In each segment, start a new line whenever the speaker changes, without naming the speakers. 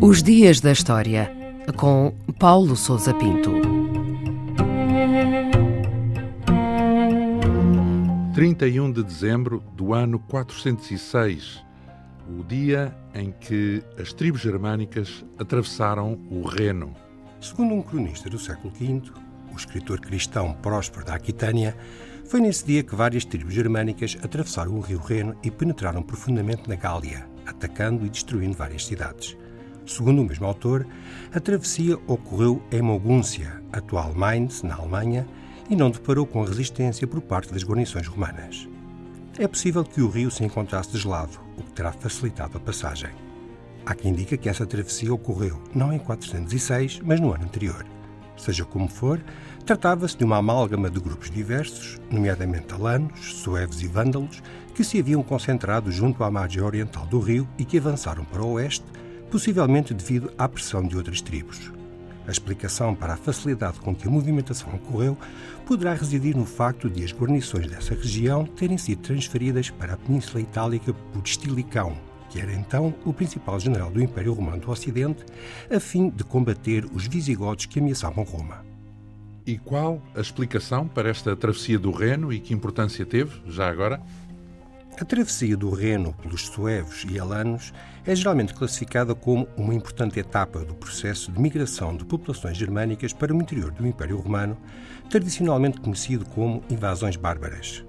Os Dias da História, com Paulo Souza Pinto.
31 de dezembro do ano 406, o dia em que as tribos germânicas atravessaram o Reno.
Segundo um cronista do século V, o escritor cristão Próspero da Aquitânia, foi nesse dia que várias tribos germânicas atravessaram o rio Reno e penetraram profundamente na Gália, atacando e destruindo várias cidades. Segundo o mesmo autor, a travessia ocorreu em Mogúncia, atual Mainz, na Alemanha, e não deparou com resistência por parte das guarnições romanas. É possível que o rio se encontrasse deslado, o que terá facilitado a passagem. Há quem diga que essa travessia ocorreu não em 406, mas no ano anterior. Seja como for, tratava-se de uma amálgama de grupos diversos, nomeadamente alanos, suevos e vândalos, que se haviam concentrado junto à margem oriental do rio e que avançaram para o oeste, possivelmente devido à pressão de outras tribos. A explicação para a facilidade com que a movimentação ocorreu poderá residir no facto de as guarnições dessa região terem sido transferidas para a Península Itálica por Estilicão, que era então o principal general do Império Romano do Ocidente, a fim de combater os visigodos que ameaçavam Roma.
E qual a explicação para esta travessia do Reno e que importância teve, já agora?
A travessia do Reno pelos suevos e alanos é geralmente classificada como uma importante etapa do processo de migração de populações germânicas para o interior do Império Romano, tradicionalmente conhecido como invasões bárbaras.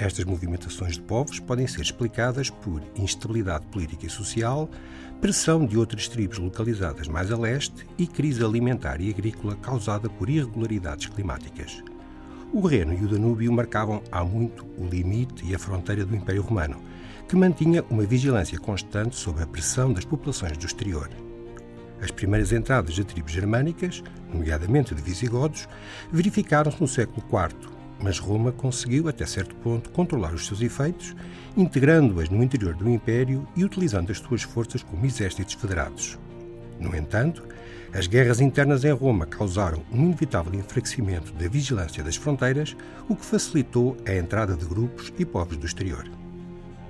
Estas movimentações de povos podem ser explicadas por instabilidade política e social, pressão de outras tribos localizadas mais a leste e crise alimentar e agrícola causada por irregularidades climáticas. O Reno e o Danúbio marcavam há muito o limite e a fronteira do Império Romano, que mantinha uma vigilância constante sobre a pressão das populações do exterior. As primeiras entradas de tribos germânicas, nomeadamente de visigodos, verificaram-se no século IV, mas Roma conseguiu, até certo ponto, controlar os seus efeitos, integrando-as no interior do Império e utilizando as suas forças como exércitos federados. No entanto, as guerras internas em Roma causaram um inevitável enfraquecimento da vigilância das fronteiras, o que facilitou a entrada de grupos e povos do exterior.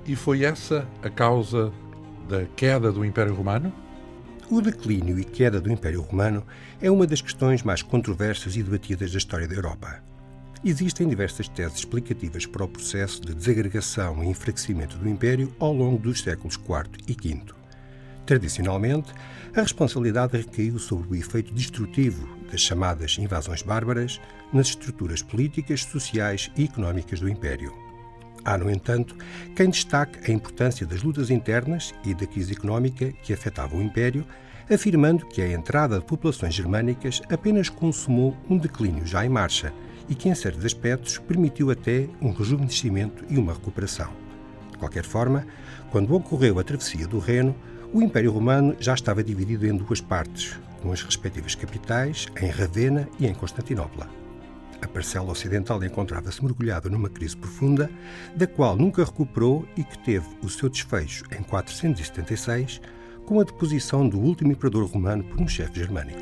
E foi essa a causa da queda do Império Romano?
O declínio e queda do Império Romano é uma das questões mais controversas e debatidas da história da Europa. Existem diversas teses explicativas para o processo de desagregação e enfraquecimento do Império ao longo dos séculos IV e V. Tradicionalmente, a responsabilidade recaiu sobre o efeito destrutivo das chamadas invasões bárbaras nas estruturas políticas, sociais e económicas do Império. Há, no entanto, quem destaque a importância das lutas internas e da crise económica que afetavam o Império, afirmando que a entrada de populações germânicas apenas consumou um declínio já em marcha e que, em certos aspectos, permitiu até um rejuvenescimento e uma recuperação. De qualquer forma, quando ocorreu a travessia do Reno, o Império Romano já estava dividido em duas partes, com as respectivas capitais, em Ravenna e em Constantinopla. A parcela ocidental encontrava-se mergulhada numa crise profunda, da qual nunca recuperou e que teve o seu desfecho em 476, com a deposição do último imperador romano por um chefe germânico.